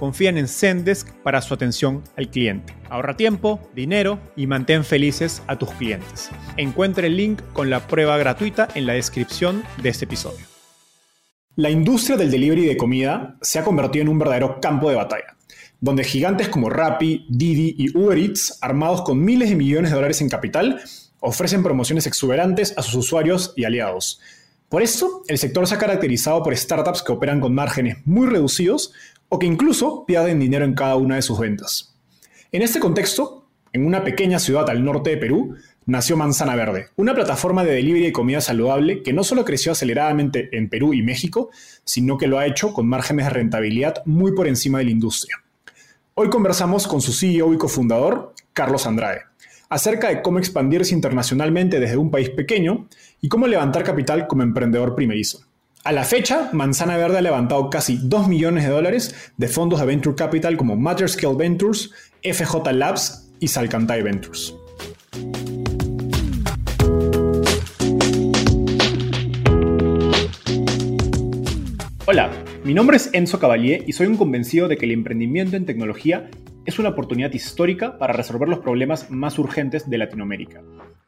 confían en Zendesk para su atención al cliente. Ahorra tiempo, dinero y mantén felices a tus clientes. Encuentre el link con la prueba gratuita en la descripción de este episodio. La industria del delivery de comida se ha convertido en un verdadero campo de batalla, donde gigantes como Rappi, Didi y Uber Eats, armados con miles de millones de dólares en capital, ofrecen promociones exuberantes a sus usuarios y aliados por eso, el sector se ha caracterizado por startups que operan con márgenes muy reducidos o que incluso pierden dinero en cada una de sus ventas. En este contexto, en una pequeña ciudad al norte de Perú, nació Manzana Verde, una plataforma de delivery de comida saludable que no solo creció aceleradamente en Perú y México, sino que lo ha hecho con márgenes de rentabilidad muy por encima de la industria. Hoy conversamos con su CEO y cofundador, Carlos Andrade acerca de cómo expandirse internacionalmente desde un país pequeño y cómo levantar capital como emprendedor primerizo. A la fecha, Manzana Verde ha levantado casi 2 millones de dólares de fondos de Venture Capital como Scale Ventures, FJ Labs y Salcantay Ventures. Hola, mi nombre es Enzo Cavalier y soy un convencido de que el emprendimiento en tecnología es una oportunidad histórica para resolver los problemas más urgentes de Latinoamérica.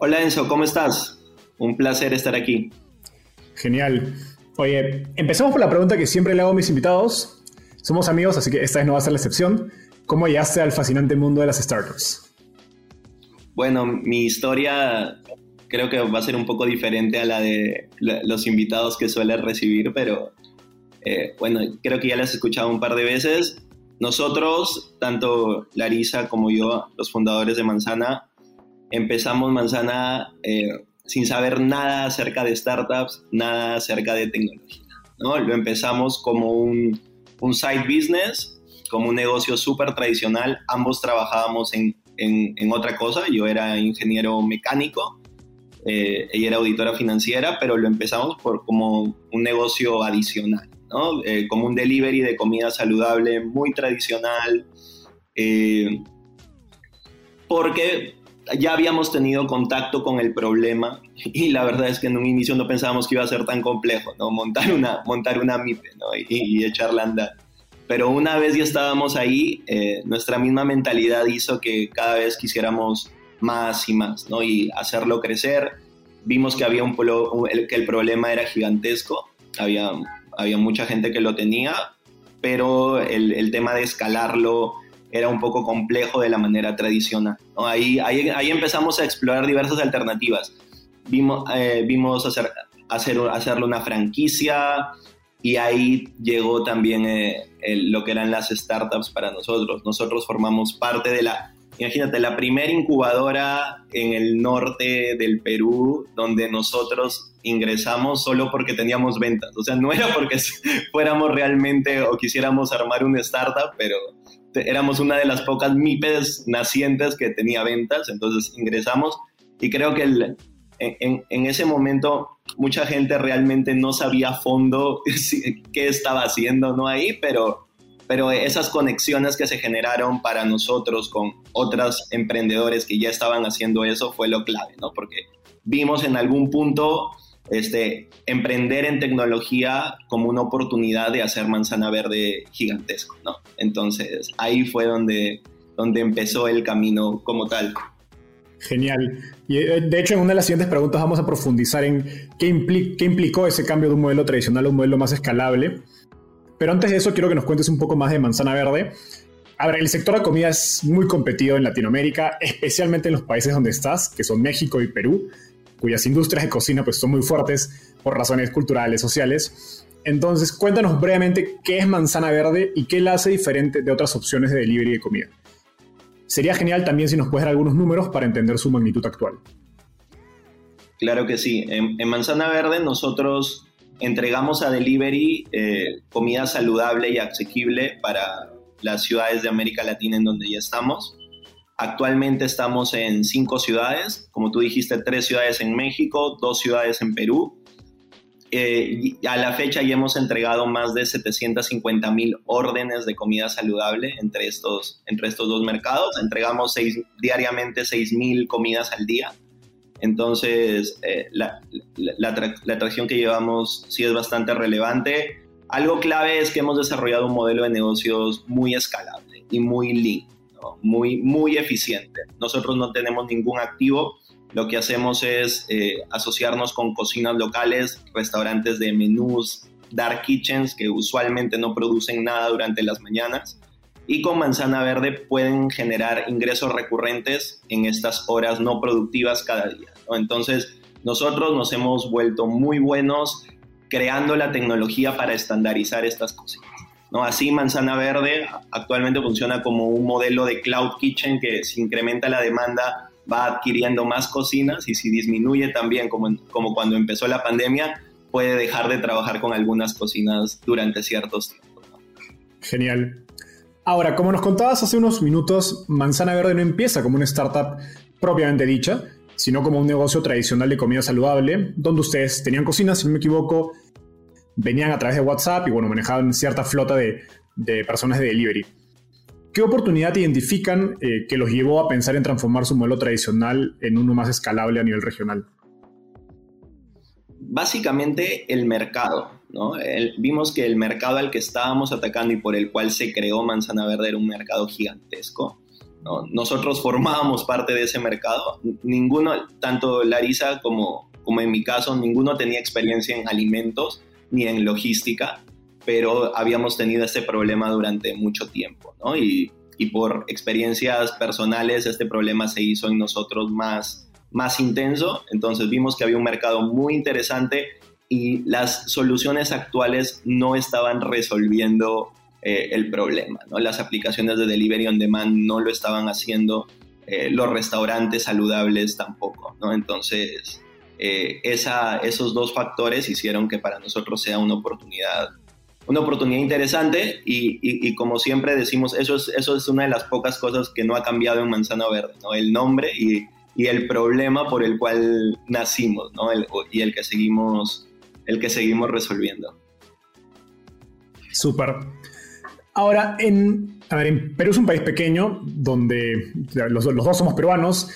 Hola Enzo, ¿cómo estás? Un placer estar aquí. Genial. Oye, empecemos por la pregunta que siempre le hago a mis invitados. Somos amigos, así que esta vez no va a ser la excepción. ¿Cómo llegaste al fascinante mundo de las startups? Bueno, mi historia creo que va a ser un poco diferente a la de los invitados que suele recibir, pero eh, bueno, creo que ya las he escuchado un par de veces. Nosotros, tanto Larisa como yo, los fundadores de Manzana, empezamos Manzana eh, sin saber nada acerca de startups, nada acerca de tecnología. ¿no? Lo empezamos como un, un side business, como un negocio súper tradicional. Ambos trabajábamos en, en, otra cosa. Yo era ingeniero mecánico, eh, ella era auditora financiera, pero lo empezamos por, como un negocio adicional. Eh, como un delivery de comida saludable muy tradicional, eh, porque ya habíamos tenido contacto con el problema y la verdad es que en un inicio no pensábamos que iba a ser tan complejo, ¿no? Montar una, montar una MIPE y, echarla a andar. Pero una vez ya estábamos ahí, eh, nuestra misma mentalidad hizo que cada vez quisiéramos más y más, ¿no? Y hacerlo crecer. Vimos que había un que el problema era gigantesco, había había mucha gente que lo tenía, pero el, tema de escalarlo era un poco complejo de la manera tradicional. Ahí, ahí, empezamos a explorar diversas alternativas. Vimos, eh, vimos hacer, hacer, hacerle una franquicia y ahí llegó también eh, lo que eran las startups para nosotros. Nosotros formamos parte de la Imagínate, la primera incubadora en el norte del Perú, donde nosotros ingresamos solo porque teníamos ventas. O sea, no era porque fuéramos realmente o quisiéramos armar una startup, pero éramos una de las pocas MIPES nacientes que tenía ventas, entonces ingresamos y creo que en, en, ese momento mucha gente realmente no sabía a fondo qué estaba haciendo ¿no? ahí, pero, pero esas conexiones que se generaron para nosotros con otros emprendedores que ya estaban haciendo eso fue lo clave, ¿no? porque vimos en algún punto este, emprender en tecnología como una oportunidad de hacer manzana verde gigantesco, ¿no? Entonces ahí fue donde, donde empezó el camino como tal. Genial. Y eh, de hecho, en una de las siguientes preguntas vamos a profundizar en qué, qué implicó ese cambio de un modelo tradicional a un modelo más escalable. Pero antes de eso, quiero que nos cuentes un poco más de Manzana Verde. A ver, el sector de comida es muy competido en Latinoamérica, especialmente en los países donde estás, que son México y Perú cuyas industrias de cocina pues, son muy fuertes por razones culturales, sociales. Entonces, cuéntanos brevemente qué es Manzana Verde y qué la hace diferente de otras opciones de delivery de comida. Sería genial también si nos puedes dar algunos números para entender su magnitud actual. Claro que sí. En, Manzana Verde nosotros entregamos a delivery eh, comida saludable y asequible para las ciudades de América Latina en donde ya estamos. Actualmente estamos en cinco ciudades, como tú dijiste, tres ciudades en México, dos ciudades en Perú. Eh, a la fecha ya hemos entregado más de 750 mil órdenes de comida saludable entre estos, entre estos dos mercados. Entregamos diariamente 6 mil comidas al día. Entonces, eh, la, la, la atracción que llevamos sí es bastante relevante. Algo clave es que hemos desarrollado un modelo de negocios muy escalable y muy lean muy, muy eficiente. Nosotros no tenemos ningún activo, lo que hacemos es eh, asociarnos con cocinas locales, restaurantes de menús, dark kitchens que usualmente no producen nada durante las mañanas y con manzana verde pueden generar ingresos recurrentes en estas horas no productivas cada día. Entonces nosotros nos hemos vuelto muy buenos creando la tecnología para estandarizar estas cocinas. ¿No? Así Manzana Verde actualmente funciona como un modelo de cloud kitchen que si incrementa la demanda va adquiriendo más cocinas y si disminuye también como, como cuando empezó la pandemia puede dejar de trabajar con algunas cocinas durante ciertos tiempos. Genial. Ahora, como nos contabas hace unos minutos, Manzana Verde no empieza como una startup propiamente dicha, sino como un negocio tradicional de comida saludable, donde ustedes tenían cocinas, si no me equivoco, venían a través de WhatsApp y bueno, manejaban cierta flota de, personas de delivery. ¿Qué oportunidad identifican eh, que los llevó a pensar en transformar su modelo tradicional en uno más escalable a nivel regional? Básicamente el mercado. ¿no? vimos que el mercado al que estábamos atacando y por el cual se creó Manzana Verde era un mercado gigantesco. Nosotros formábamos parte de ese mercado. Ninguno, tanto Larisa como, como en mi caso, ninguno tenía experiencia en alimentos ni en logística, pero habíamos tenido este problema durante mucho tiempo, ¿no? Y, y por experiencias personales este problema se hizo en nosotros más, más intenso, entonces vimos que había un mercado muy interesante y las soluciones actuales no estaban resolviendo eh, el problema, ¿no? Las aplicaciones de delivery on demand no lo estaban haciendo, eh, los restaurantes saludables tampoco, ¿no? Entonces, eh, esa, esos dos factores hicieron que para nosotros sea una oportunidad, una oportunidad interesante y, como siempre decimos, eso es, eso es una de las pocas cosas que no ha cambiado en Manzana Verde, ¿no? el nombre y, el problema por el cual nacimos ¿no? y el que, seguimos, el que seguimos resolviendo. Súper. Ahora, en, a ver, en Perú es un país pequeño donde los dos somos peruanos,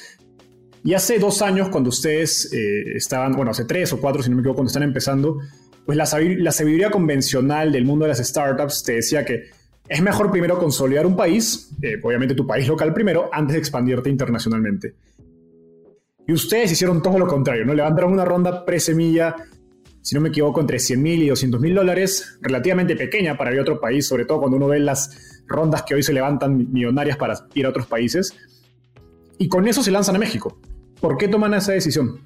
y hace dos años, cuando ustedes eh, estaban, bueno, hace tres o cuatro, si no me equivoco, cuando están empezando, pues la, la sabiduría convencional del mundo de las startups te decía que es mejor primero consolidar un país, eh, obviamente tu país local primero, antes de expandirte internacionalmente. Y ustedes hicieron todo lo contrario, ¿no? Levantaron una ronda pre-semilla, si no me equivoco, entre 100 mil y 200 mil dólares, relativamente pequeña para ir a otro país, sobre todo cuando uno ve las rondas que hoy se levantan millonarias para ir a otros países. Y con eso se lanzan a México. ¿Por qué toman esa decisión?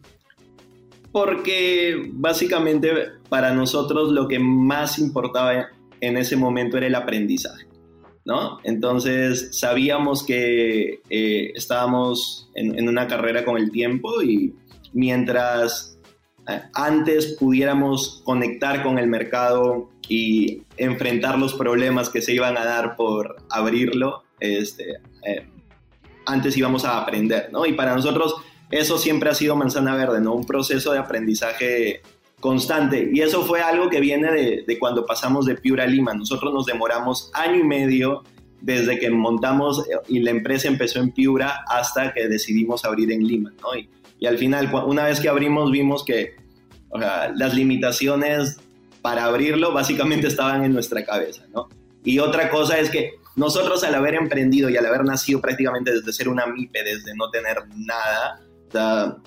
Porque básicamente para nosotros lo que más importaba en ese momento era el aprendizaje. ¿No? Entonces sabíamos que eh, estábamos en, una carrera con el tiempo y mientras eh, antes pudiéramos conectar con el mercado y enfrentar los problemas que se iban a dar por abrirlo, este, eh, antes íbamos a aprender, ¿no? Y para nosotros eso siempre ha sido manzana verde, ¿no? Un proceso de aprendizaje constante. Y eso fue algo que viene de, cuando pasamos de Piura a Lima. Nosotros nos demoramos año y medio desde que montamos eh, y la empresa empezó en Piura hasta que decidimos abrir en Lima, ¿no? Y, al final, una vez que abrimos, vimos que las limitaciones para abrirlo básicamente estaban en nuestra cabeza, ¿no? Y otra cosa es que nosotros al haber emprendido y al haber nacido prácticamente desde ser una MIPE, desde no tener nada,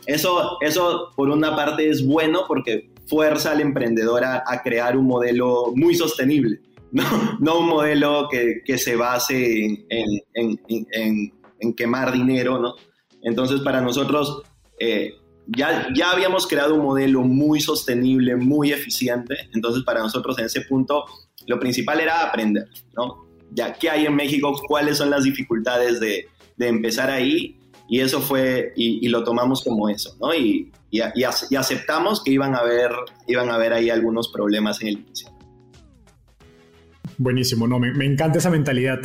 eso, eso por una parte es bueno porque fuerza al emprendedor a, crear un modelo muy sostenible, no, no un modelo que, que se base en, en, en, en, quemar dinero, ¿no? Entonces para nosotros eh, ya, ya habíamos creado un modelo muy sostenible, muy eficiente, entonces para nosotros en ese punto lo principal era aprender, ¿no? Ya, ¿qué hay en México? ¿Cuáles son las dificultades de, de empezar ahí? Y eso fue, y, lo tomamos como eso, ¿no? Y, y, y, aceptamos que iban a, haber, iban a haber ahí algunos problemas en el inicio. Buenísimo, no, me, me, encanta esa mentalidad.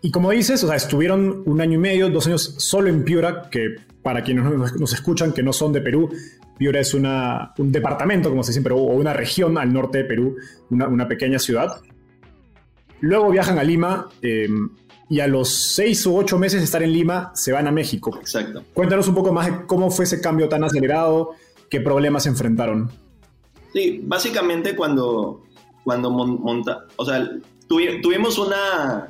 Y como dices, o sea, estuvieron un año y medio, dos años solo en Piura, que para quienes nos, escuchan que no son de Perú, Piura es una, un departamento, como se dice, o una región al norte de Perú, una, una pequeña ciudad. Luego viajan a Lima eh, y a los seis u ocho meses de estar en Lima se van a México. Exacto. Cuéntanos un poco más de cómo fue ese cambio tan acelerado, qué problemas se enfrentaron. Sí, básicamente cuando, cuando monta, o sea, tuvimos una,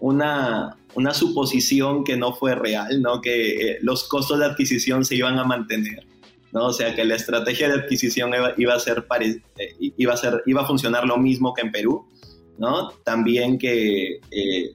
una, una suposición que no fue real, ¿no? Que eh, los costos de adquisición se iban a mantener. ¿no? O sea, que la estrategia de adquisición iba, a ser eh, iba a ser iba a funcionar lo mismo que en Perú, ¿no? También que eh,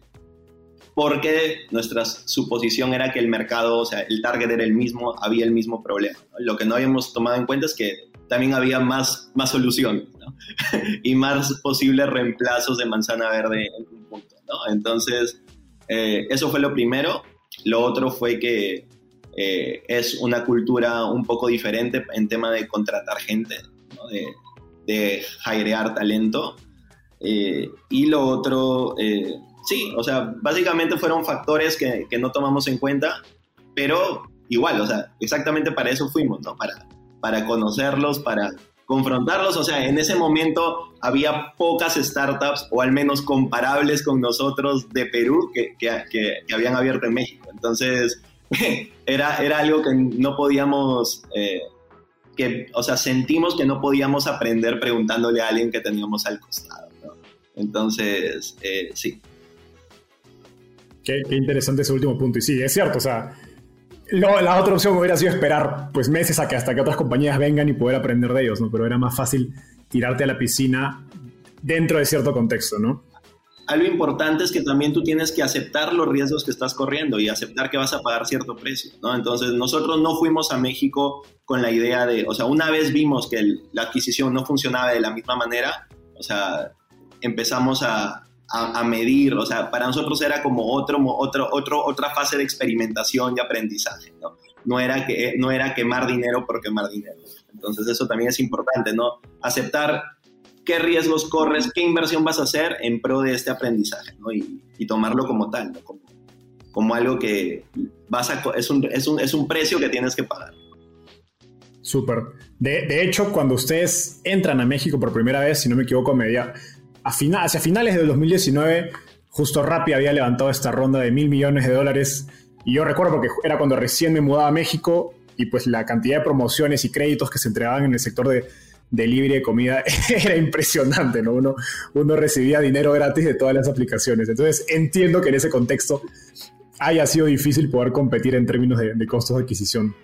porque nuestra suposición era que el mercado, o sea, el target era el mismo, había el mismo problema. Lo que no habíamos tomado en cuenta es que también había más, más soluciones ¿no? y más posibles reemplazos de manzana verde en un punto. ¿no? Entonces, eh, eso fue lo primero. Lo otro fue que eh, es una cultura un poco diferente en tema de contratar gente, ¿no? de, de talento. Eh, y lo otro sí, o sea, básicamente fueron factores que, no tomamos en cuenta, pero igual, o sea, exactamente para eso fuimos, ¿no? Para, para conocerlos, para confrontarlos, o sea, en ese momento había pocas startups, o al menos comparables con nosotros de Perú, que, que, habían abierto en México. Entonces, era, era algo que no podíamos, eh, que, o sea, sentimos que no podíamos aprender preguntándole a alguien que teníamos al costado, ¿no? Entonces, eh, sí, Qué, interesante ese último punto. Y sí, es cierto, o sea, la otra opción hubiera sido esperar pues meses a que hasta que otras compañías vengan y poder aprender de ellos, ¿no? Pero era más fácil tirarte a la piscina dentro de cierto contexto, ¿no? Algo importante es que también tú tienes que aceptar los riesgos que estás corriendo y aceptar que vas a pagar cierto precio, ¿no? Entonces nosotros no fuimos a México con la idea de, o sea, una vez vimos que la adquisición no funcionaba de la misma manera, o sea, empezamos a, a, medir, o sea, para nosotros era como otro, otro, otro, otra fase de experimentación y aprendizaje, ¿no? No era, que, no era quemar dinero por quemar dinero. Entonces eso también es importante, ¿no? Aceptar qué riesgos corres, qué inversión vas a hacer en pro de este aprendizaje, ¿no? Y, tomarlo como tal, ¿no? Como, algo que vas a, es, un, es, un, es un precio que tienes que pagar. Súper. De, hecho, cuando ustedes entran a México por primera vez, si no me equivoco, hacia finales del 2019, justo Rappi había levantado esta ronda de mil millones de dólares. Y yo recuerdo porque era cuando recién me mudaba a México y pues la cantidad de promociones y créditos que se entregaban en el sector de delivery de comida era impresionante, ¿no? Uno, uno recibía dinero gratis de todas las aplicaciones. Entonces entiendo que en ese contexto haya sido difícil poder competir en términos de, de costos de adquisición.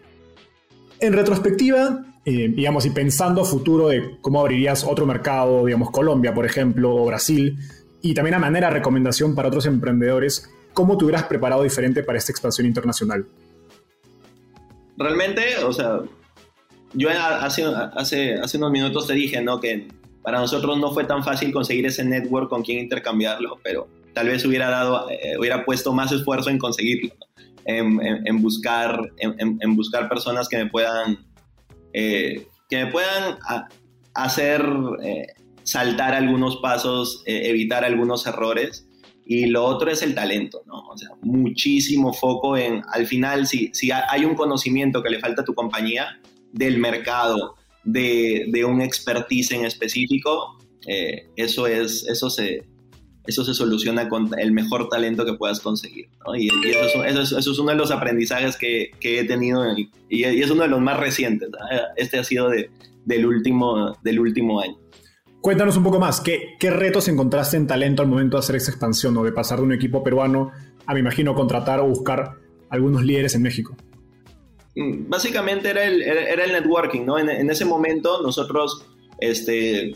En retrospectiva, eh, digamos, y pensando a futuro de cómo abrirías otro mercado, digamos, Colombia, por ejemplo, o Brasil, y también a manera de recomendación para otros emprendedores, ¿cómo te hubieras preparado diferente para esta expansión internacional? Realmente, o sea, yo hace, hace, hace unos minutos te dije, ¿no? Que para nosotros no fue tan fácil conseguir ese network con quien intercambiarlo, pero tal vez hubiera dado, eh, hubiera puesto más esfuerzo en conseguirlo, en, buscar, en, buscar personas que me puedan eh, que me puedan hacer eh, saltar algunos pasos, eh, evitar algunos errores y lo otro es el talento, ¿no? O sea, muchísimo foco en, al final, si, si hay un conocimiento que le falta a tu compañía del mercado, de, de un expertise en específico, eh, eso, es, eso, se, eso se soluciona con el mejor talento que puedas conseguir. ¿no? Y, eso, es, eso, es, uno de los aprendizajes que, que he tenido y, y, es uno de los más recientes. ¿no? Este ha sido de, del, último, del último año. Cuéntanos un poco más, ¿qué, ¿qué, retos encontraste en talento al momento de hacer esa expansión o de pasar de un equipo peruano a, me imagino, contratar o buscar algunos líderes en México? Mm, básicamente era el, era el networking, ¿no? En, en, ese momento nosotros este,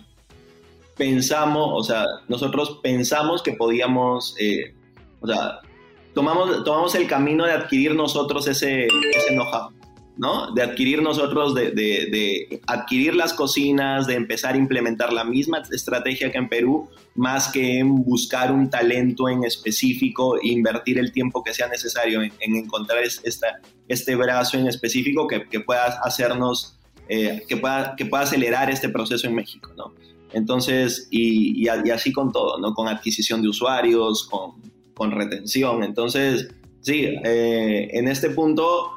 pensamos, o sea, nosotros pensamos que podíamos, eh, o sea, tomamos, tomamos el camino de adquirir nosotros ese, ese know-how. ¿no? De adquirir nosotros, de, de, de, adquirir las cocinas, de empezar a implementar la misma estrategia que en Perú, más que en buscar un talento en específico e invertir el tiempo que sea necesario en, en encontrar esta, este brazo en específico que, que pueda hacernos, eh, que, pueda, que pueda acelerar este proceso en México, ¿no? Entonces, y, y, y así con todo, ¿no? Con adquisición de usuarios, con, con retención. Entonces, sí, eh, en este punto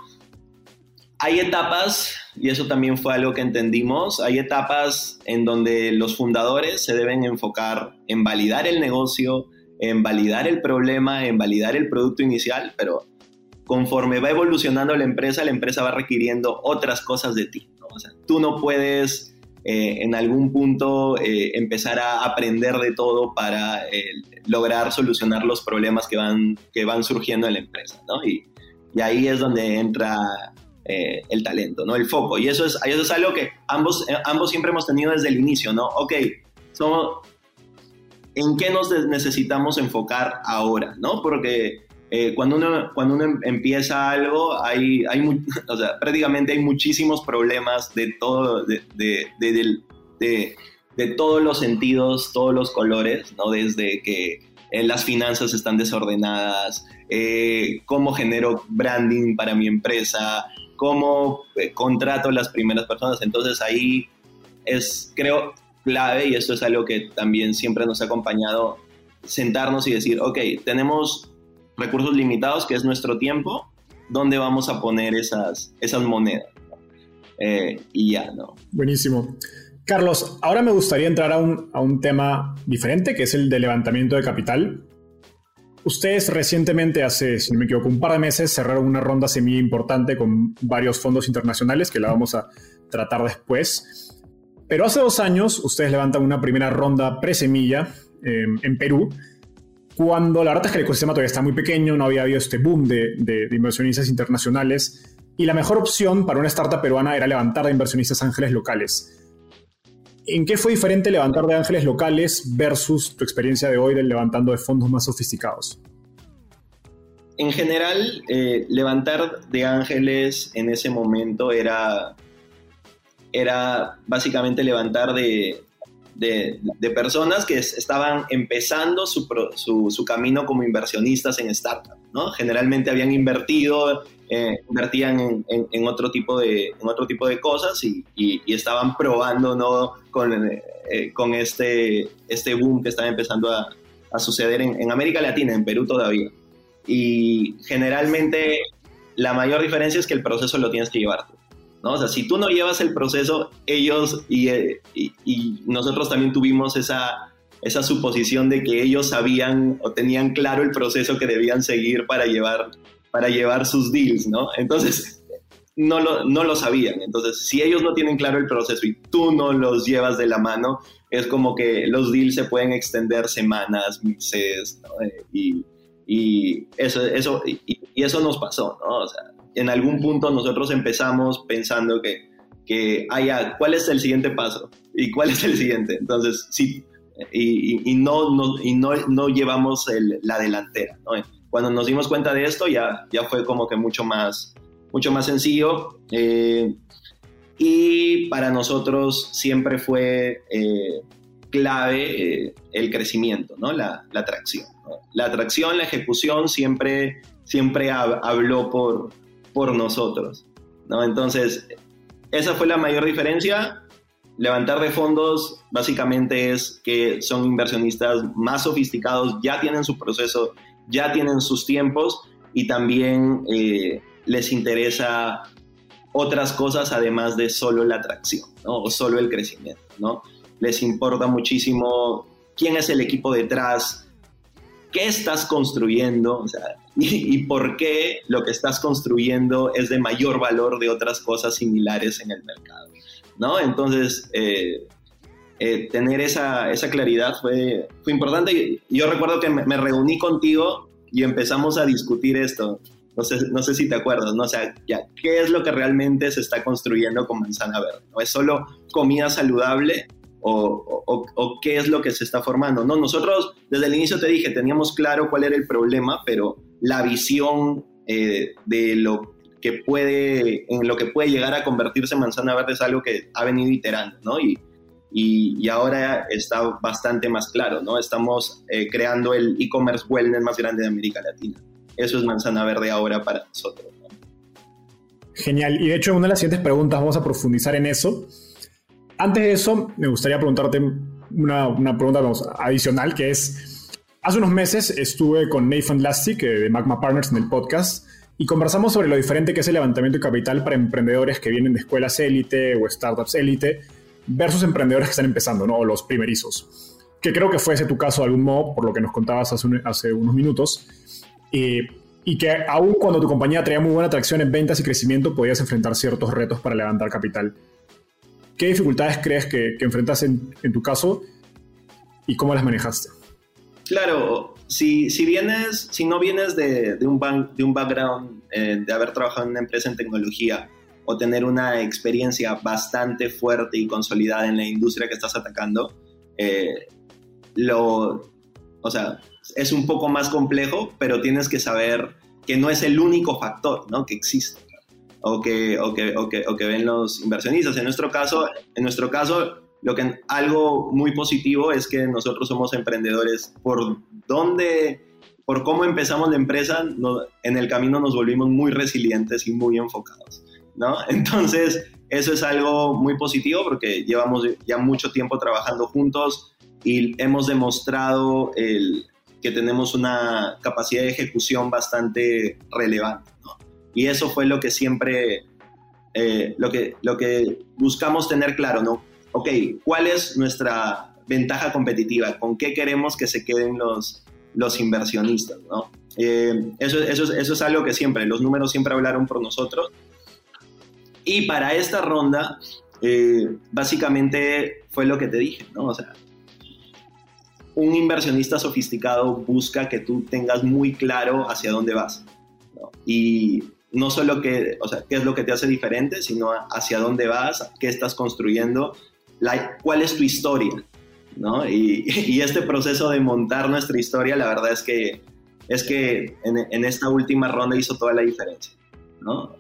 hay etapas, y eso también fue algo que entendimos, hay etapas en donde los fundadores se deben enfocar en validar el negocio, en validar el problema, en validar el producto inicial, pero conforme va evolucionando la empresa, la empresa va requiriendo otras cosas de ti. ¿no? O sea, tú no puedes eh, en algún punto eh, empezar a aprender de todo para eh, lograr solucionar los problemas que van, que van surgiendo en la empresa. ¿no? Y, y ahí es donde entra eh, el talento, ¿no? El foco. Y eso es, eso es algo que ambos, eh, ambos siempre hemos tenido desde el inicio, ¿no? Ok, somos, ¿en qué nos necesitamos enfocar ahora, ¿no? Porque eh, cuando, uno, cuando uno em, empieza algo, hay, hay prácticamente hay muchísimos problemas de todo, de, de, de, de, todos los sentidos, todos los colores, ¿no? Desde que las finanzas están desordenadas, cómo genero branding para mi empresa, cómo eh, contrato las primeras personas. Entonces ahí es, creo, clave y esto es algo que también siempre nos ha acompañado, sentarnos y decir, ok, tenemos recursos limitados, que es nuestro tiempo, ¿dónde vamos a poner esas, esas monedas? Eh, y ya, ¿no? Buenísimo. Carlos, ahora me gustaría entrar a un, a un tema diferente, que es el de levantamiento de capital. Ustedes recientemente, hace, si no me equivoco, un par de meses, cerraron una ronda semilla importante con varios fondos internacionales que la vamos a tratar después. Pero hace dos años, ustedes levantan una primera ronda pre-semilla eh, en Perú, cuando la verdad es que el ecosistema todavía está muy pequeño, no había habido este boom de, inversionistas internacionales, y la mejor opción para una startup peruana era levantar de inversionistas ángeles locales. ¿En qué fue diferente levantar de ángeles locales versus tu experiencia de hoy del levantando de fondos más sofisticados? En general, eh, levantar de ángeles en ese momento era, era básicamente levantar de, de, personas que estaban empezando su, su, camino como inversionistas en startups. ¿no? Generalmente habían invertido eh, invertían en, en, otro tipo de, en otro tipo de cosas y, y, estaban probando ¿no? con, eh, con este, este boom que estaba empezando a, a suceder en, en, América Latina, en Perú todavía. Y generalmente la mayor diferencia es que el proceso lo tienes que llevar. ¿No? O sea, si tú no llevas el proceso, ellos y, y, y nosotros también tuvimos esa, esa suposición de que ellos sabían o tenían claro el proceso que debían seguir para llevar para llevar sus deals, ¿no? Entonces, no lo, no lo sabían. Entonces, si ellos no tienen claro el proceso y tú no los llevas de la mano, es como que los deals se pueden extender semanas, meses, ¿no? y, y, eso, eso, y, eso nos pasó, ¿no? En algún punto nosotros empezamos pensando que, que ah, ¿cuál es el siguiente paso? ¿Y cuál es el siguiente? Entonces, sí, y, y no, no, y no, no llevamos el, la delantera, ¿no? cuando nos dimos cuenta de esto ya, ya fue como que mucho más, mucho más sencillo. Eh, y para nosotros siempre fue eh, clave eh, el crecimiento, ¿no? la, la atracción. ¿no? La atracción, la ejecución siempre, siempre habló por, por nosotros. ¿no? Entonces, esa fue la mayor diferencia. levantar de fondos básicamente es que son inversionistas más sofisticados, ya tienen su proceso, ya tienen sus tiempos y también eh, les interesa otras cosas además de solo la atracción ¿no? o solo el crecimiento. ¿no? Les importa muchísimo quién es el equipo detrás, qué estás construyendo y, por qué lo que estás construyendo es de mayor valor de otras cosas similares en el mercado. ¿no? Entonces, eh, eh, tener esa, esa, claridad fue, fue importante. Yo recuerdo que me, reuní contigo y empezamos a discutir esto. No sé, no sé si te acuerdas, ¿no? O sea, ya, ¿qué es lo que realmente se está construyendo con Manzana Verde? ¿No es solo comida saludable o, qué es lo que se está formando. No, nosotros desde el inicio te dije, teníamos claro cuál era el problema, pero la visión eh, de lo que puede, en lo que puede llegar a convertirse manzana verde es algo que ha venido iterando, ¿no? Y, y, ahora está bastante más claro, ¿no? Estamos eh, creando el e-commerce wellness más grande de América Latina. Eso es manzana verde ahora para nosotros. Genial. Y de hecho, una de las siguientes preguntas vamos a profundizar en eso. Antes de eso, me gustaría preguntarte una, una pregunta adicional, que es, hace unos meses estuve con Nathan Lastic de Magma Partners en el podcast y conversamos sobre lo diferente que es el levantamiento de capital para emprendedores que vienen de escuelas élite o startups élite versus emprendedores que están empezando, ¿no? O los primerizos. Que creo que fuese tu caso de algún modo, por lo que nos contabas hace, hace unos minutos. y que aún cuando tu compañía traía muy buena atracción en ventas y crecimiento, podías enfrentar ciertos retos para levantar capital. ¿Qué dificultades crees que, que enfrentas en, tu caso y cómo las manejaste? Claro, si, si vienes, si no vienes de, de un, de un background eh, de haber trabajado en una empresa en tecnología o tener una experiencia bastante fuerte y consolidada en la industria que estás atacando, eh, lo, o sea, es un poco más complejo, pero tienes que saber que no es el único factor ¿no? que existe o que, o que, o que, o que ven los inversionistas. En nuestro caso, en nuestro caso lo que, algo muy positivo es que nosotros somos emprendedores. Por dónde, por cómo empezamos la empresa, en el camino nos volvimos muy resilientes y muy enfocados. ¿no? Entonces, eso es algo muy positivo porque llevamos ya mucho tiempo trabajando juntos y hemos demostrado el, que tenemos una capacidad de ejecución bastante relevante. Y eso fue lo que siempre, eh, lo, que, lo que buscamos tener claro, ¿no? Ok, ¿cuál es nuestra ventaja competitiva? ¿Con qué queremos que se queden los, los inversionistas, ¿no? Eh, eso, eso, eso es algo que siempre, los números siempre hablaron por nosotros. Y para esta ronda, eh, básicamente fue lo que te dije, ¿no? O sea, un inversionista sofisticado busca que tú tengas muy claro hacia dónde vas. ¿no? Y no solo que, o sea, qué es lo que te hace diferente, sino hacia dónde vas, qué estás construyendo, cuál es tu historia, ¿no? Y, este proceso de montar nuestra historia, la verdad es que, es que en, esta última ronda hizo toda la diferencia, ¿no?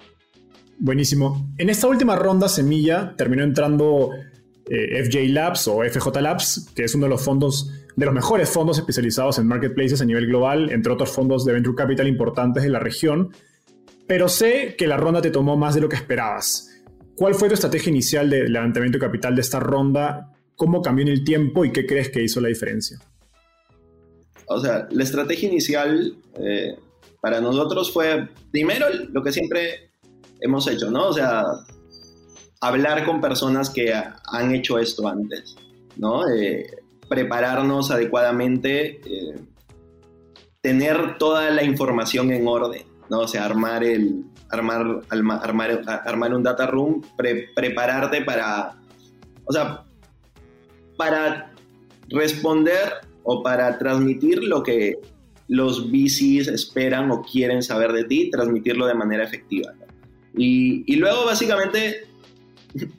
Buenísimo. En esta última ronda, Semilla terminó entrando eh, FJ Labs o FJ Labs, que es uno de los fondos, de los mejores fondos especializados en marketplaces a nivel global, entre otros fondos de venture capital importantes de la región pero sé que la ronda te tomó más de lo que esperabas. ¿Cuál fue tu estrategia inicial de levantamiento de capital de esta ronda? ¿Cómo cambió en el tiempo y qué crees que hizo la diferencia? O sea, la estrategia inicial eh, para nosotros fue, primero, lo que siempre hemos hecho, ¿no? O sea, hablar con personas que han hecho esto antes, ¿no? Eh, prepararnos adecuadamente, eh, tener toda la información en orden. ¿No? O sea, armar, el, armar, armar, armar un data room, prepararte para, o sea, para responder o para transmitir lo que los VCs esperan o quieren saber de ti, transmitirlo de manera efectiva. Y, y, luego, básicamente,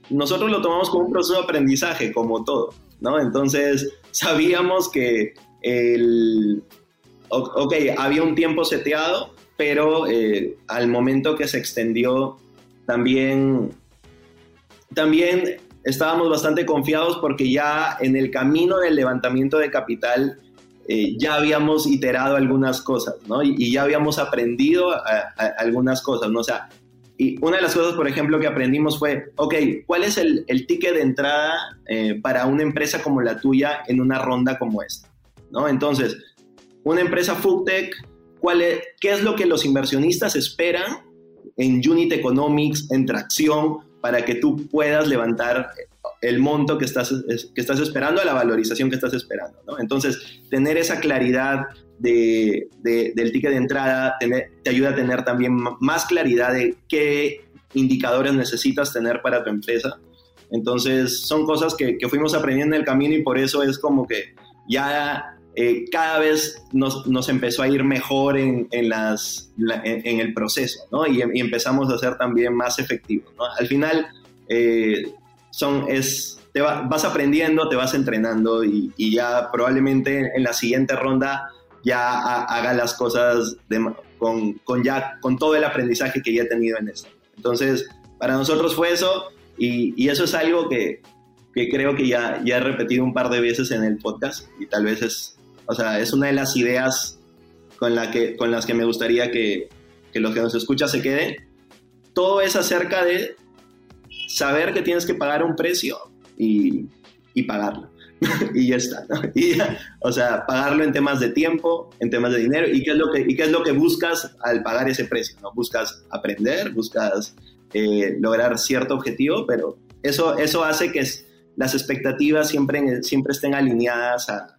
nosotros lo tomamos como un proceso de aprendizaje, como todo, ¿no? Entonces, sabíamos que el... Ok, había un tiempo seteado, pero eh, al momento que se extendió también, también estábamos bastante confiados porque ya en el camino del levantamiento de capital eh, ya habíamos iterado algunas cosas, ¿no? Y, ya habíamos aprendido algunas cosas, ¿no? O sea, y una de las cosas, por ejemplo, que aprendimos fue, ok, ¿cuál es el, el ticket de entrada eh, para una empresa como la tuya en una ronda como esta? ¿No? Entonces, una empresa FoodTech, ¿cuál es, ¿qué es lo que los inversionistas esperan en Unit Economics, en tracción, para que tú puedas levantar el monto que estás, que estás esperando la valorización que estás esperando? ¿no? Entonces, tener esa claridad de, del ticket de entrada te ayuda a tener también más claridad de qué indicadores necesitas tener para tu empresa. Entonces, son cosas que, que fuimos aprendiendo en el camino y por eso es como que ya eh, cada vez nos, nos, empezó a ir mejor en, en las, en, el proceso, ¿no? Y, empezamos a ser también más efectivos, ¿no? Al final, eh, son, es, te vas aprendiendo, te vas entrenando y, y, ya probablemente en la siguiente ronda ya haga las cosas con, con, ya, con todo el aprendizaje que ya he tenido en esto. Entonces, para nosotros fue eso y, y eso es algo que, que, creo que ya, ya he repetido un par de veces en el podcast y tal vez es, o sea, es una de las ideas con, la que, con las que me gustaría que, que los que nos escuchan se queden. Todo es acerca de saber que tienes que pagar un precio y, y pagarlo. y ya está, o sea, pagarlo en temas de tiempo, en temas de dinero, y qué es lo que, y qué es lo que buscas al pagar ese precio, ¿no? Buscas aprender, buscas eh, lograr cierto objetivo, pero eso, eso hace que las expectativas siempre, siempre estén alineadas a,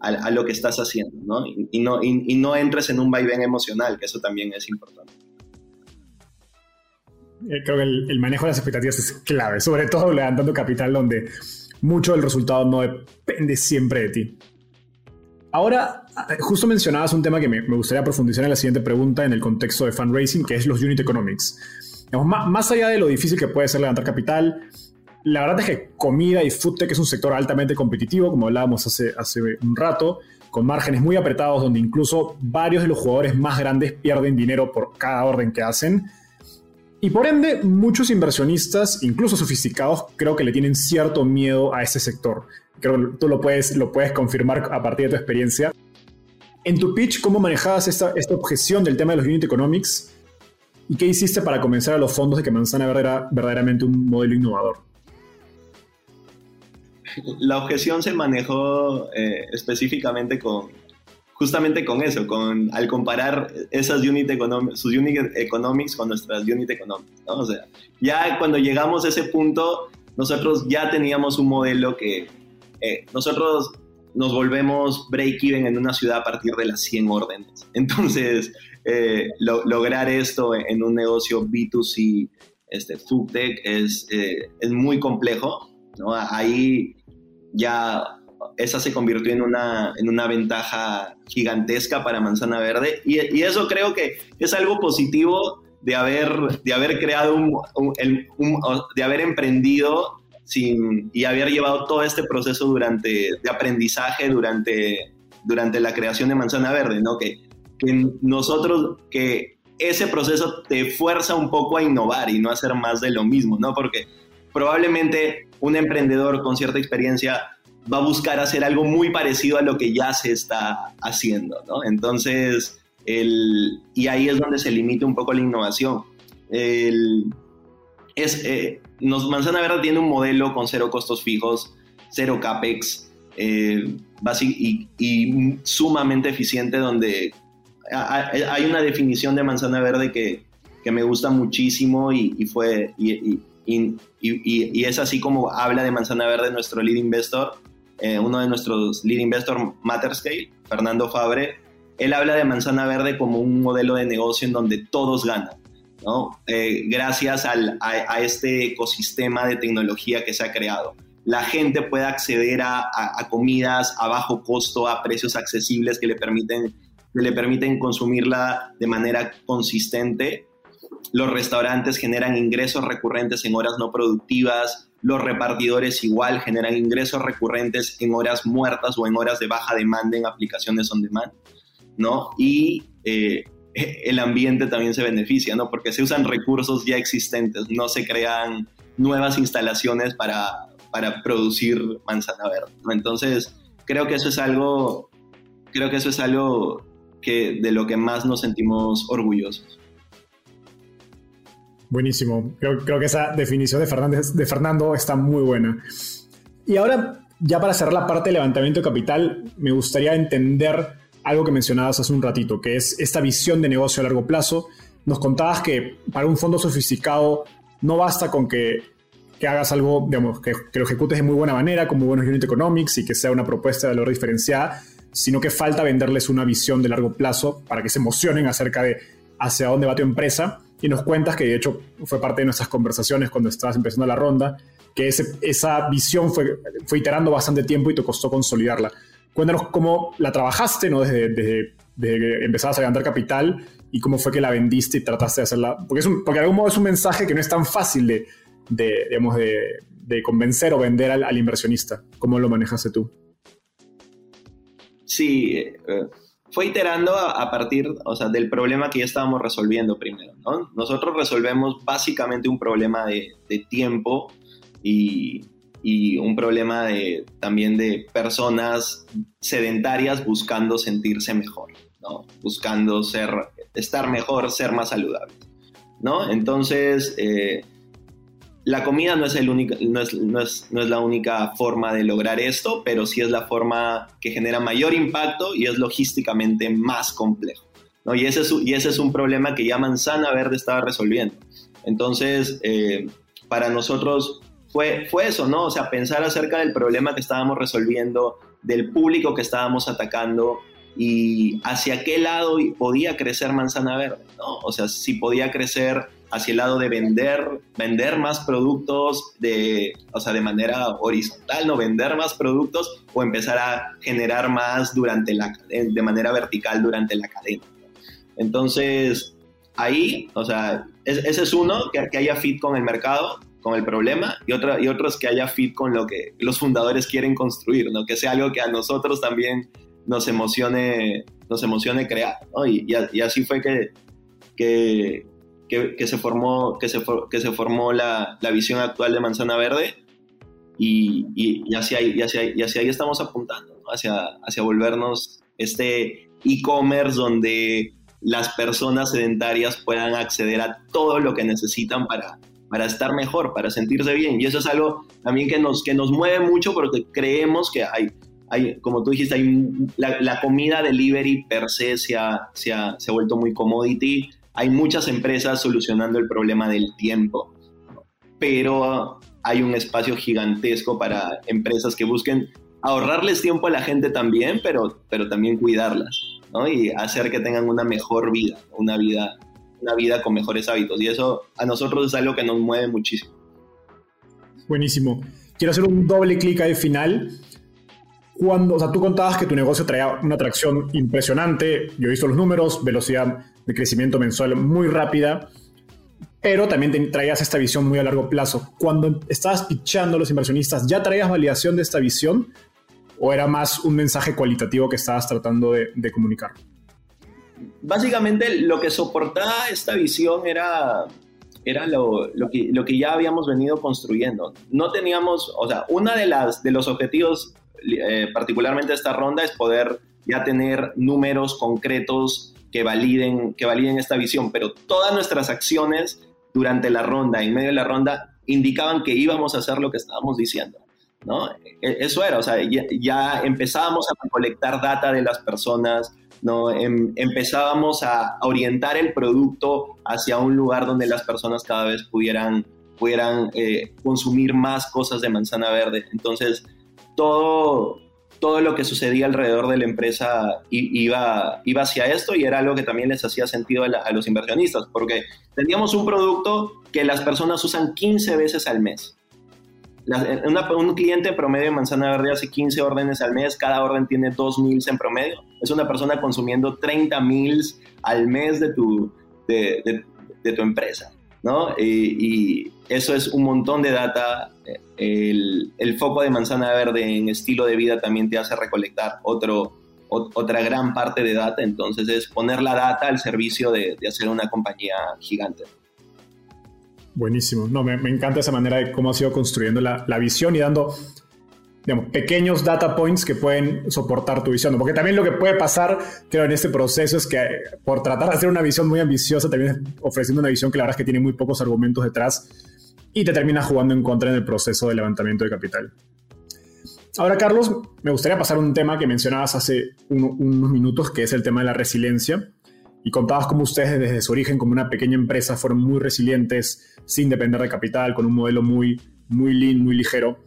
a, lo que estás haciendo, ¿no? Y, no, entres en un vaivén emocional, que eso también es importante. Eh, creo que el, el manejo de las expectativas es clave, sobre todo levantando capital donde mucho del resultado no depende siempre de ti. Ahora, justo mencionabas un tema que me, gustaría profundizar en la siguiente pregunta en el contexto de fundraising, que es los unit economics. más, allá de lo difícil que puede ser levantar capital, la verdad es que comida y food tech es un sector altamente competitivo, como hablábamos hace, un rato, con márgenes muy apretados donde incluso varios de los jugadores más grandes pierden dinero por cada orden que hacen y por ende, muchos inversionistas, incluso sofisticados, creo que le tienen cierto miedo a ese sector. Creo que tú lo puedes, lo puedes confirmar a partir de tu experiencia. En tu pitch, ¿cómo manejabas esta, esta objeción del tema de los unit economics? ¿Y qué hiciste para convencer a los fondos de que Manzana Verde era verdaderamente un modelo innovador? La objeción se manejó eh, específicamente con, justamente con eso, con, al comparar esas unit sus unit economics con nuestras unit economics, O sea, ya cuando llegamos a ese punto, nosotros ya teníamos un modelo que eh, nosotros nos volvemos break-even en una ciudad a partir de las 100 órdenes. Entonces, eh, lograr esto en un negocio B2C, este, food tech, es, eh, es muy complejo, ¿no? Ahí ya esa se convirtió en una, en una ventaja gigantesca para Manzana Verde y, eso creo que es algo positivo de haber, de haber creado un, de haber emprendido sin, y haber llevado todo este proceso durante, de aprendizaje durante, durante la creación de Manzana Verde, ¿no? Que, que nosotros, que ese proceso te fuerza un poco a innovar y no hacer más de lo mismo, ¿no? Porque probablemente un emprendedor con cierta experiencia va a buscar hacer algo muy parecido a lo que ya se está haciendo. Entonces, el, y ahí es donde se limita un poco la innovación. El, es, eh, nos, Manzana Verde tiene un modelo con cero costos fijos, cero CAPEX, eh, y, sumamente eficiente donde hay una definición de Manzana Verde que, que me gusta muchísimo y, fue... y, es así como habla de Manzana Verde nuestro lead investor, eh, uno de nuestros lead investor Matterscale, Fernando Fabre, él habla de Manzana Verde como un modelo de negocio en donde todos ganan, ¿no? Eh, gracias al, a, este ecosistema de tecnología que se ha creado. La gente puede acceder a, a, comidas a bajo costo, a precios accesibles que le permiten, que le permiten consumirla de manera consistente. Los restaurantes generan ingresos recurrentes en horas no productivas, los repartidores igual generan ingresos recurrentes en horas muertas o en horas de baja demanda en aplicaciones on demand, ¿no? Y eh, el ambiente también se beneficia, ¿no? Porque se usan recursos ya existentes, no se crean nuevas instalaciones para, para producir manzana verde, ¿no? Entonces, creo que eso es algo, creo que eso es algo que, de lo que más nos sentimos orgullosos. Buenísimo. Creo, creo que esa definición de, Fernando está muy buena. Y ahora, ya para cerrar la parte de levantamiento de capital, me gustaría entender algo que mencionabas hace un ratito, que es esta visión de negocio a largo plazo. Nos contabas que para un fondo sofisticado no basta con que, que hagas algo, digamos, que, que, lo ejecutes de muy buena manera, con muy buenos unit economics y que sea una propuesta de valor diferenciada, sino que falta venderles una visión de largo plazo para que se emocionen acerca de hacia dónde va tu empresa y nos cuentas que de hecho fue parte de nuestras conversaciones cuando estabas empezando la ronda, que esa visión fue, fue iterando bastante tiempo y te costó consolidarla. Cuéntanos cómo la trabajaste, ¿no? Desde, desde, que empezabas a ganar capital y cómo fue que la vendiste y trataste de hacerla. Porque, es porque de algún modo es un mensaje que no es tan fácil de, de digamos, de, de, convencer o vender al, al, inversionista. ¿Cómo lo manejaste tú? Sí, eh, fue iterando a, partir o sea, del problema que ya estábamos resolviendo primero. ¿no? Nosotros resolvemos básicamente un problema de, tiempo y, y, un problema de, también de personas sedentarias buscando sentirse mejor, ¿no? buscando ser, estar mejor, ser más saludables. ¿no? Entonces, eh, la comida no es, el único, no, es, no, es, no es, la única forma de lograr esto, pero sí es la forma que genera mayor impacto y es logísticamente más complejo. ¿no? Y, ese es, y ese es un problema que ya Manzana Verde estaba resolviendo. Entonces, eh, para nosotros fue, fue eso, ¿no? O sea, pensar acerca del problema que estábamos resolviendo, del público que estábamos atacando y hacia qué lado podía crecer Manzana Verde, ¿no? O sea, si podía crecer hacia el lado de vender, vender más productos de, o sea, de manera horizontal, no vender más productos o empezar a generar más durante la, de manera vertical durante la cadena. Entonces, ahí, o sea, ese es uno, que, que, haya fit con el mercado, con el problema, y, otra, y otro es que haya fit con lo que los fundadores quieren construir, ¿no? que sea algo que a nosotros también nos emocione, nos emocione crear. ¿no? Y, y, así fue que, que, que, se formó, que se, que se formó la, la visión actual de Manzana Verde y, y, hacia, ahí, y, hacia, y hacia ahí estamos apuntando, ¿no? hacia, hacia volvernos este e-commerce donde las personas sedentarias puedan acceder a todo lo que necesitan para, para estar mejor, para sentirse bien. Y eso es algo también que nos, que nos mueve mucho porque creemos que hay, hay como tú dijiste, hay, la, la comida delivery per se se ha, se ha, se ha vuelto muy commodity hay muchas empresas solucionando el problema del tiempo, pero hay un espacio gigantesco para empresas que busquen ahorrarles tiempo a la gente también, pero, pero también cuidarlas, ¿no? Y hacer que tengan una mejor vida, una vida, una vida con mejores hábitos. Y eso a nosotros es algo que nos mueve muchísimo. Buenísimo. Quiero hacer un doble clic ahí final. Cuando, o sea, tú contabas que tu negocio traía una atracción impresionante. Yo he visto los números, velocidad de crecimiento mensual muy rápida, pero también traías esta visión muy a largo plazo. Cuando estabas pitchando a los inversionistas, ¿ya traías validación de esta visión o era más un mensaje cualitativo que estabas tratando de, comunicar? Básicamente lo que soportaba esta visión era, era lo, lo que ya habíamos venido construyendo. No teníamos, o sea, uno de, las, de los objetivos, eh, particularmente de esta ronda, es poder ya tener números concretos que validen, que validen esta visión, pero todas nuestras acciones durante la ronda, en medio de la ronda, indicaban que íbamos a hacer lo que estábamos diciendo. ¿no? E, eso era, o sea, ya, empezábamos a colectar data de las personas, ¿no? Em, empezábamos a, orientar el producto hacia un lugar donde las personas cada vez pudieran, pudieran eh, consumir más cosas de manzana verde. Entonces, todo, todo lo que sucedía alrededor de la empresa iba, iba hacia esto y era algo que también les hacía sentido a, los inversionistas, porque teníamos un producto que las personas usan 15 veces al mes. un cliente promedio de manzana verde hace 15 órdenes al mes, cada orden tiene 2 mils en promedio. Es una persona consumiendo 30 mils al mes de tu, de tu empresa. ¿no? Y, eso es un montón de data. El, foco de manzana verde en estilo de vida también te hace recolectar otro, otra gran parte de data. Entonces es poner la data al servicio de, de hacer una compañía gigante. Buenísimo. No, me, me, encanta esa manera de cómo ha sido construyendo la, la visión y dando, digamos, pequeños data points que pueden soportar tu visión. Porque también lo que puede pasar, creo, en este proceso es que por tratar de hacer una visión muy ambiciosa, también ofreciendo una visión que la verdad es que tiene muy pocos argumentos detrás y te termina jugando en contra en el proceso de levantamiento de capital. Ahora, Carlos, me gustaría pasar a un tema que mencionabas hace unos minutos, que es el tema de la resiliencia. Y contabas cómo ustedes desde su origen como una pequeña empresa fueron muy resilientes, sin depender de capital, con un modelo muy, muy lean, muy ligero.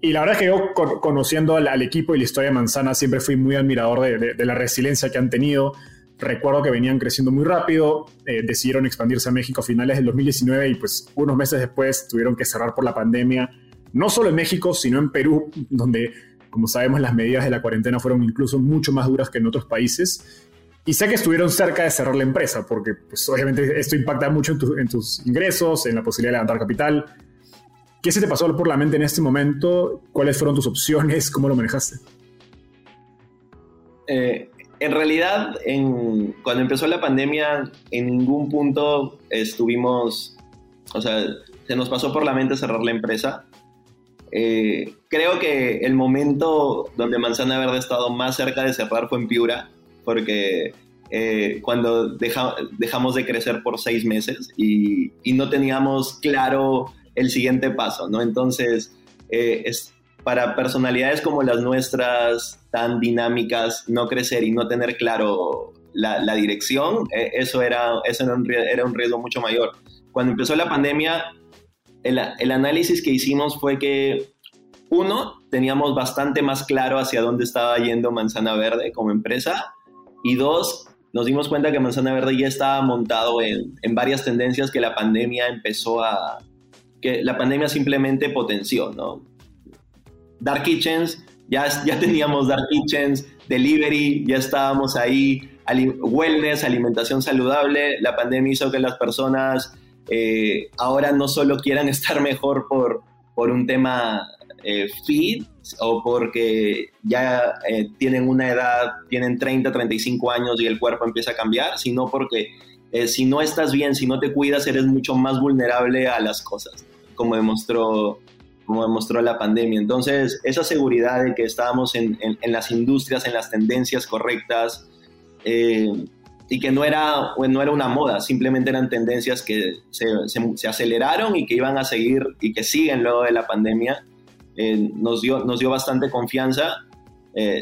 Y la verdad es que yo, conociendo al, equipo y la historia de Manzana, siempre fui muy admirador de, la resiliencia que han tenido. Recuerdo que venían creciendo muy rápido, eh, decidieron expandirse a México a finales del 2019 y pues unos meses después tuvieron que cerrar por la pandemia, no solo en México, sino en Perú, donde, como sabemos, las medidas de la cuarentena fueron incluso mucho más duras que en otros países. Y sé que estuvieron cerca de cerrar la empresa, porque pues, obviamente esto impacta mucho en, en tus ingresos, en la posibilidad de levantar capital. ¿Qué se te pasó por la mente en este momento? ¿Cuáles fueron tus opciones? ¿Cómo lo manejaste? Eh, en realidad, en, cuando empezó la pandemia, en ningún punto estuvimos, o sea, se nos pasó por la mente cerrar la empresa. Eh, creo que el momento donde Manzana Verde ha estado más cerca de cerrar fue en Piura, porque eh, cuando dejamos de crecer por seis meses y, y no teníamos claro el siguiente paso, ¿no? Entonces, eh, es, para personalidades como las nuestras, tan dinámicas, no crecer y no tener claro la, dirección, eh, eso, era, eso era un, era, un, riesgo mucho mayor. Cuando empezó la pandemia, el, el análisis que hicimos fue que, uno, teníamos bastante más claro hacia dónde estaba yendo Manzana Verde como empresa, y dos, nos dimos cuenta que Manzana Verde ya estaba montado en, en varias tendencias que la pandemia empezó a, que la pandemia simplemente potenció, ¿no? Dark Kitchens, ya, ya teníamos Dark Kitchens, delivery, ya estábamos ahí, wellness, alimentación saludable, la pandemia hizo que las personas eh, ahora no solo quieran estar mejor por, por un tema eh, fit o porque ya eh, tienen una edad, tienen 30, 35 años y el cuerpo empieza a cambiar, sino porque eh, si no estás bien, si no te cuidas, eres mucho más vulnerable a las cosas, como demostró, como demostró la pandemia. Entonces, esa seguridad de que estábamos en, las industrias, en las tendencias correctas, eh, y que no era, no era una moda, simplemente eran tendencias que se, aceleraron y que iban a seguir y que siguen luego de la pandemia, eh, nos, dio, nos dio bastante confianza.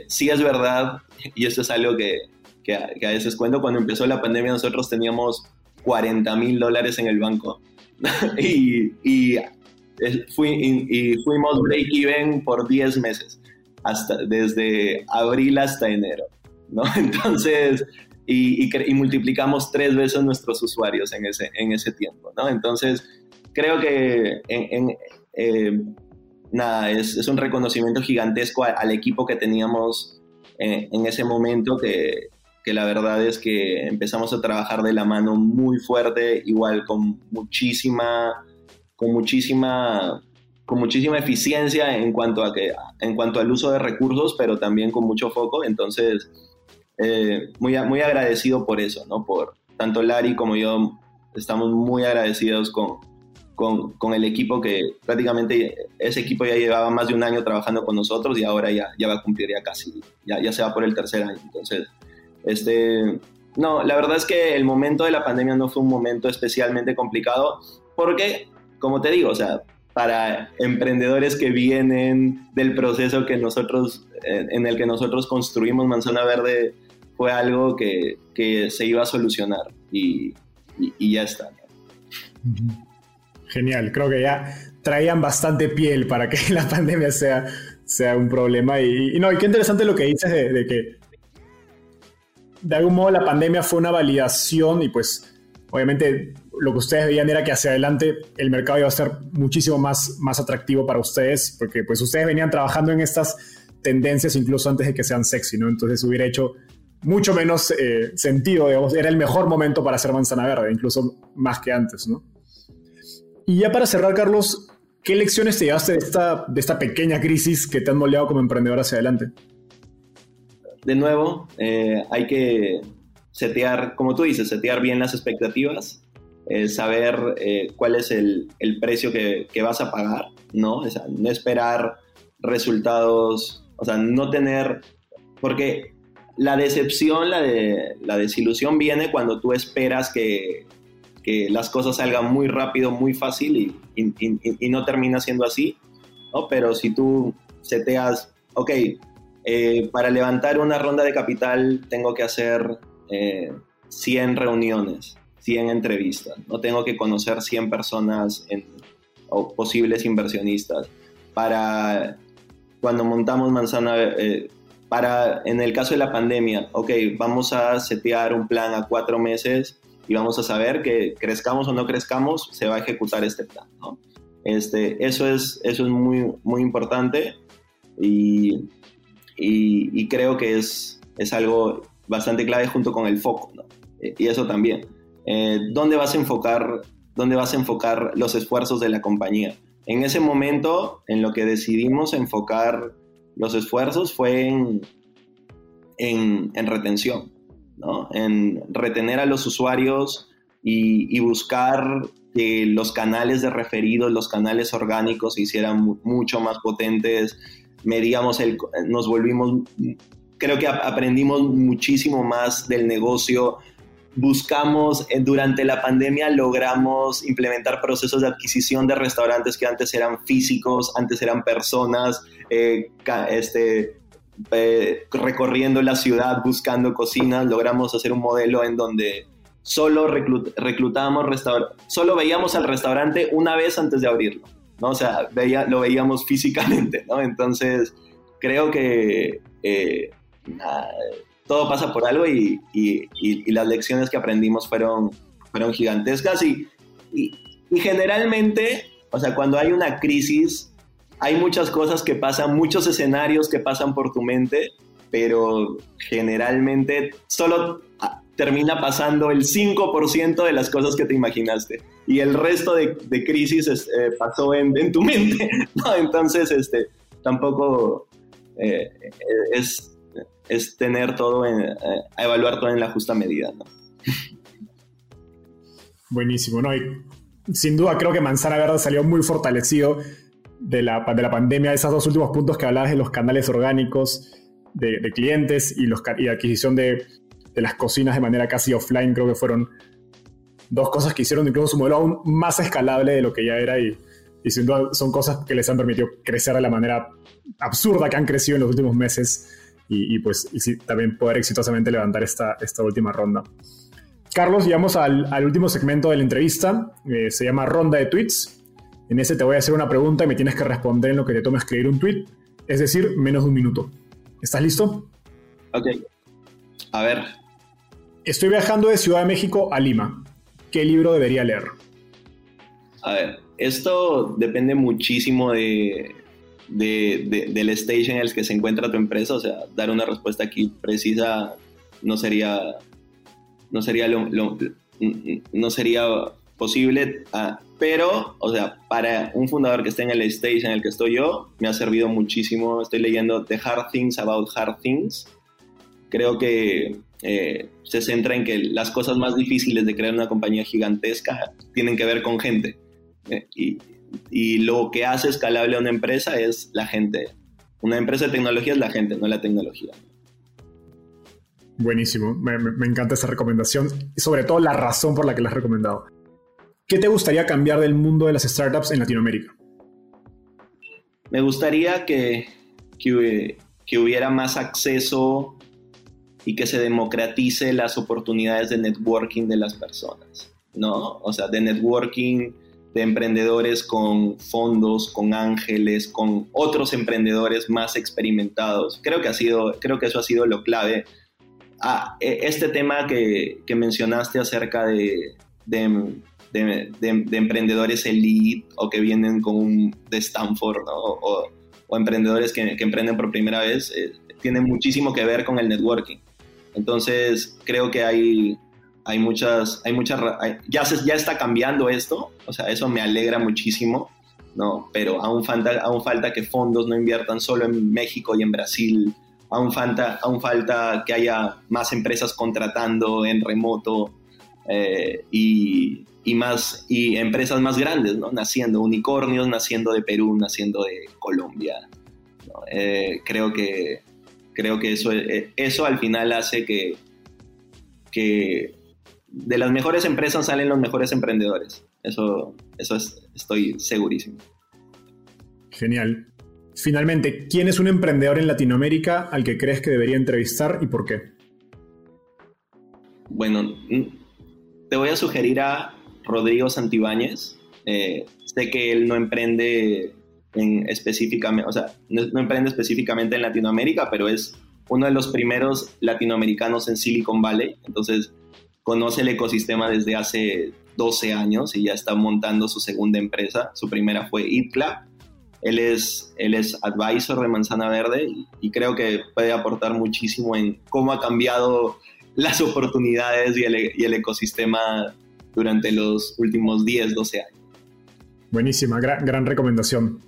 sí es verdad, y esto es algo que, que a, veces cuento, cuando empezó la pandemia nosotros teníamos 40 mil dólares en el banco y, y, fui, y, fuimos break-even por 10 meses, hasta, desde abril hasta enero, ¿no? Entonces, y, y, multiplicamos tres veces nuestros usuarios en ese, en ese tiempo, ¿no? Entonces, creo que en, eh, nada, es, es, un reconocimiento gigantesco al, equipo que teníamos en, en ese momento que, que la verdad es que empezamos a trabajar de la mano muy fuerte, igual con muchísima, con muchísima, con muchísima eficiencia en cuanto, a que, en cuanto al uso de recursos, pero también con mucho foco. Entonces, eh, muy, muy agradecido por eso, ¿no? Por tanto Lari como yo estamos muy agradecidos con, con, con, el equipo que prácticamente ese equipo ya llevaba más de un año trabajando con nosotros y ahora ya, ya va a cumplir ya casi, ya, ya se va por el tercer año. Entonces, este, no, la verdad es que el momento de la pandemia no fue un momento especialmente complicado porque, como te digo, o sea, para emprendedores que vienen del proceso que nosotros, en el que nosotros construimos Manzana Verde, fue algo que, que se iba a solucionar y, y, ya está. Genial, creo que ya traían bastante piel para que la pandemia sea, sea un problema. Y, no, y qué interesante lo que dices de que de algún modo la pandemia fue una validación y pues obviamente lo que ustedes veían era que hacia adelante el mercado iba a ser muchísimo más, más atractivo para ustedes, porque pues ustedes venían trabajando en estas tendencias incluso antes de que sean sexy, ¿no? Entonces hubiera hecho mucho menos eh, sentido, digamos, era el mejor momento para hacer manzana verde, incluso más que antes, ¿no? Y ya para cerrar, Carlos, ¿qué lecciones te llevaste de esta, de esta pequeña crisis que te han moldeado como emprendedor hacia adelante? de nuevo, eh, hay que setear, como tú dices, setear bien las expectativas, eh, saber eh, cuál es el, precio que, vas a pagar, ¿no? no esperar resultados, o sea, no tener, porque la decepción, la, de, la desilusión viene cuando tú esperas que, que las cosas salgan muy rápido, muy fácil y, y, no termina siendo así, ¿no? Pero si tú seteas, ok, eh, para levantar una ronda de capital tengo que hacer eh, 100 reuniones, 100 entrevistas, no tengo que conocer 100 personas o posibles inversionistas. Para cuando montamos Manzana, eh, para en el caso de la pandemia, ok, vamos a setear un plan a cuatro meses y vamos a saber que crezcamos o no crezcamos, se va a ejecutar este plan. Este, eso es, eso es muy, muy importante y, y, creo que es, es algo bastante clave junto con el foco. ¿no? Y eso también. Eh, ¿Dónde vas a enfocar dónde vas a enfocar los esfuerzos de la compañía? En ese momento, en lo que decidimos enfocar los esfuerzos fue en, en, retención, ¿no? en retener a los usuarios y, buscar que los canales de referidos, los canales orgánicos se hicieran mucho más potentes, medíamos el, nos volvimos, creo que aprendimos muchísimo más del negocio, buscamos, eh, durante la pandemia logramos implementar procesos de adquisición de restaurantes que antes eran físicos, antes eran personas, eh, este, eh, recorriendo la ciudad buscando cocinas, logramos hacer un modelo en donde solo reclutábamos solo veíamos al restaurante una vez antes de abrirlo, ¿no? O sea, veía, lo veíamos físicamente, ¿no? Entonces, creo que todo pasa por algo y, las lecciones que aprendimos fueron, fueron gigantescas y, generalmente, o sea, cuando hay una crisis, hay muchas cosas que pasan, muchos escenarios que pasan por tu mente, pero generalmente solo termina pasando el 5% de las cosas que te imaginaste y el resto de, crisis eh, pasó en, tu mente, ¿no? Entonces, este, tampoco eh, es, es tener todo, en, eh, evaluar todo en la justa medida. ¿no? Buenísimo, ¿no? Y sin duda creo que Manzana Verde salió muy fortalecido de la, de la pandemia, esos dos últimos puntos que hablabas de los canales orgánicos de, clientes y, los, y adquisición de, de, las cocinas de manera casi offline, creo que fueron dos cosas que hicieron incluso su modelo aún más escalable de lo que ya era y, y sin duda son cosas que les han permitido crecer de la manera absurda que han crecido en los últimos meses y, pues también poder exitosamente levantar esta, esta última ronda. Carlos, llegamos al, al último segmento de la entrevista, eh, se llama Ronda de Tweets. En ese te voy a hacer una pregunta y me tienes que responder en lo que te toma escribir un tweet, es decir, menos de un minuto. ¿Estás listo? Ok. A ver. Estoy viajando de Ciudad de México a Lima. ¿Qué libro debería leer? A ver, esto depende muchísimo de, de, del stage en el que se encuentra tu empresa, o sea, dar una respuesta aquí precisa no sería, no sería, no sería posible, ah, pero, o sea, para un fundador que esté en el stage en el que estoy yo, me ha servido muchísimo, estoy leyendo The Hard Things About Hard Things, creo que eh, se centra en que las cosas más difíciles de crear una compañía gigantesca tienen que ver con gente. Eh, y y lo que hace escalable a una empresa es la gente. Una empresa de tecnología es la gente, no la tecnología. Buenísimo, me, encanta esa recomendación y sobre todo la razón por la que la has recomendado. ¿Qué te gustaría cambiar del mundo de las startups en Latinoamérica? Me gustaría que, que, que hubiera más acceso y que se democratice las oportunidades de networking de las personas, ¿no? O sea, de networking de emprendedores con fondos, con ángeles, con otros emprendedores más experimentados. Creo que, ha sido, creo que eso ha sido lo clave. Ah, e, este tema que, que mencionaste acerca de, de, de, emprendedores elite o que vienen con de Stanford o, o, emprendedores que, que, emprenden por primera vez, eh, tiene muchísimo que ver con el networking. Entonces, creo que hay, hay muchas, hay muchas, ya, ya está cambiando esto, o sea, eso me alegra muchísimo, ¿no? Pero aún falta, aún falta que fondos no inviertan solo en México y en Brasil, aún falta, aún falta que haya más empresas contratando en remoto eh, y, y, más, y empresas más grandes, ¿no? Naciendo, unicornios naciendo de Perú, naciendo de Colombia. Eh, creo que, creo que eso, eh, eso al final hace que, que de las mejores empresas salen los mejores emprendedores. Eso, eso estoy segurísimo. Genial. Finalmente, ¿quién es un emprendedor en Latinoamérica al que crees que debería entrevistar y por qué? Bueno, mm, te voy a sugerir a Rodrigo Santibáñez. Eh, sé que él no emprende en específicamente, o sea, no, emprende específicamente en Latinoamérica, pero es uno de los primeros latinoamericanos en Silicon Valley. Entonces, conoce el ecosistema desde hace 12 años y ya está montando su segunda empresa. Su primera fue ITLA. Él es, él es advisor de Manzana Verde y creo que puede aportar muchísimo en cómo ha cambiado las oportunidades y el, ecosistema durante los últimos 10, 12 años. Buenísima, gran, recomendación.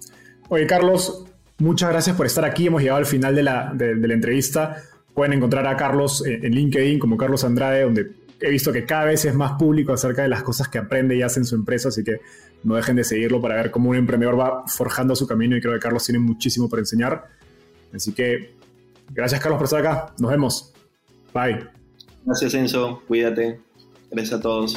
Oye, Carlos, muchas gracias por estar aquí. Hemos llegado al final de la, entrevista. Pueden encontrar a Carlos en, LinkedIn como Carlos Andrade, donde he visto que cada vez es más público acerca de las cosas que aprende y hace en su empresa, así que no dejen de seguirlo para ver cómo un emprendedor va forjando su camino y creo que Carlos tiene muchísimo por enseñar. Así que gracias Carlos por estar acá. Nos vemos. Bye. Gracias Enzo, cuídate. Gracias a todos.